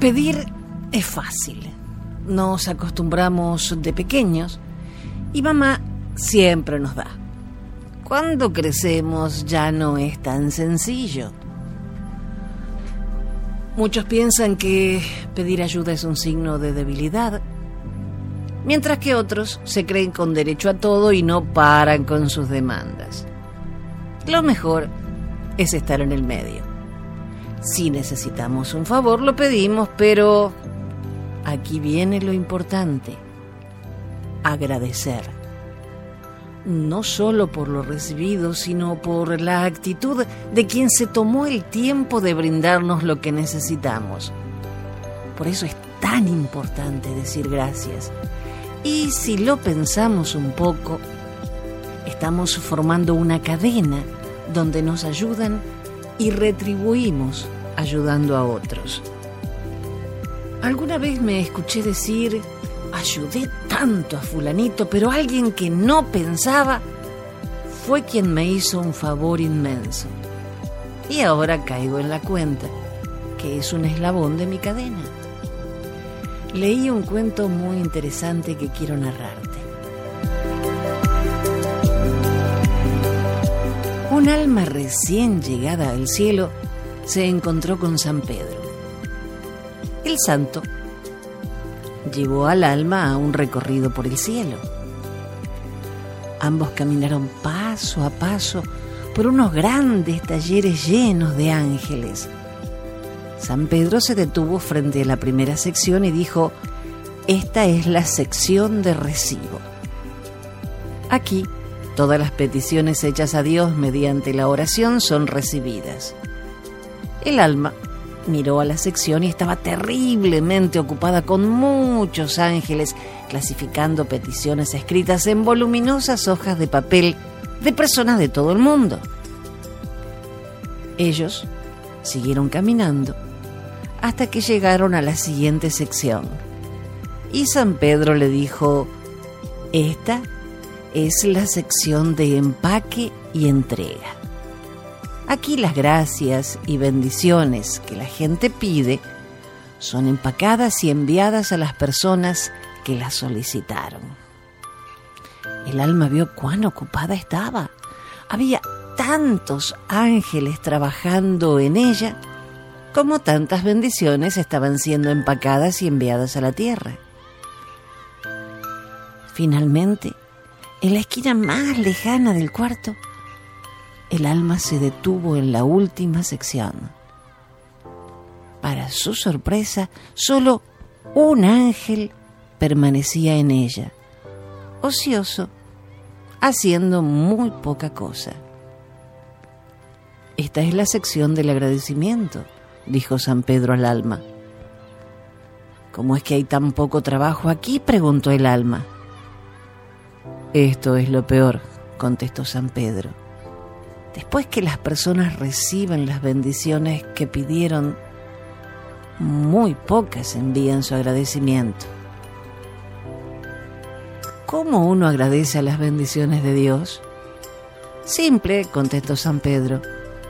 Pedir es fácil. Nos acostumbramos de pequeños y mamá siempre nos da. Cuando crecemos ya no es tan sencillo. Muchos piensan que pedir ayuda es un signo de debilidad, mientras que otros se creen con derecho a todo y no paran con sus demandas. Lo mejor es estar en el medio. Si necesitamos un favor, lo pedimos, pero aquí viene lo importante, agradecer. No solo por lo recibido, sino por la actitud de quien se tomó el tiempo de brindarnos lo que necesitamos. Por eso es tan importante decir gracias. Y si lo pensamos un poco, estamos formando una cadena donde nos ayudan y retribuimos ayudando a otros. Alguna vez me escuché decir, ayudé tanto a fulanito, pero alguien que no pensaba fue quien me hizo un favor inmenso. Y ahora caigo en la cuenta que es un eslabón de mi cadena. Leí un cuento muy interesante que quiero narrarte. Un alma recién llegada al cielo se encontró con San Pedro. El santo llevó al alma a un recorrido por el cielo. Ambos caminaron paso a paso por unos grandes talleres llenos de ángeles. San Pedro se detuvo frente a la primera sección y dijo, esta es la sección de recibo. Aquí Todas las peticiones hechas a Dios mediante la oración son recibidas. El alma miró a la sección y estaba terriblemente ocupada con muchos ángeles clasificando peticiones escritas en voluminosas hojas de papel de personas de todo el mundo. Ellos siguieron caminando hasta que llegaron a la siguiente sección. Y San Pedro le dijo, esta es la sección de empaque y entrega. Aquí las gracias y bendiciones que la gente pide son empacadas y enviadas a las personas que las solicitaron. El alma vio cuán ocupada estaba. Había tantos ángeles trabajando en ella como tantas bendiciones estaban siendo empacadas y enviadas a la tierra. Finalmente, en la esquina más lejana del cuarto, el alma se detuvo en la última sección. Para su sorpresa, solo un ángel permanecía en ella, ocioso, haciendo muy poca cosa. Esta es la sección del agradecimiento, dijo San Pedro al alma. ¿Cómo es que hay tan poco trabajo aquí? preguntó el alma. Esto es lo peor, contestó San Pedro. Después que las personas reciben las bendiciones que pidieron, muy pocas envían su agradecimiento. ¿Cómo uno agradece a las bendiciones de Dios? Simple, contestó San Pedro.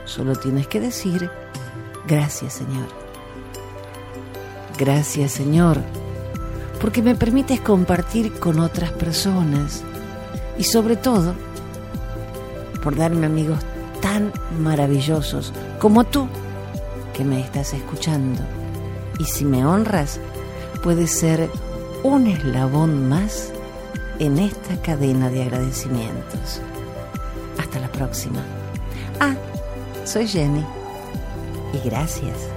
Solo tienes que decir, gracias Señor. Gracias Señor, porque me permites compartir con otras personas y sobre todo por darme amigos tan maravillosos como tú que me estás escuchando. Y si me honras, puedes ser un eslabón más en esta cadena de agradecimientos. Hasta la próxima. Ah, soy Jenny y gracias.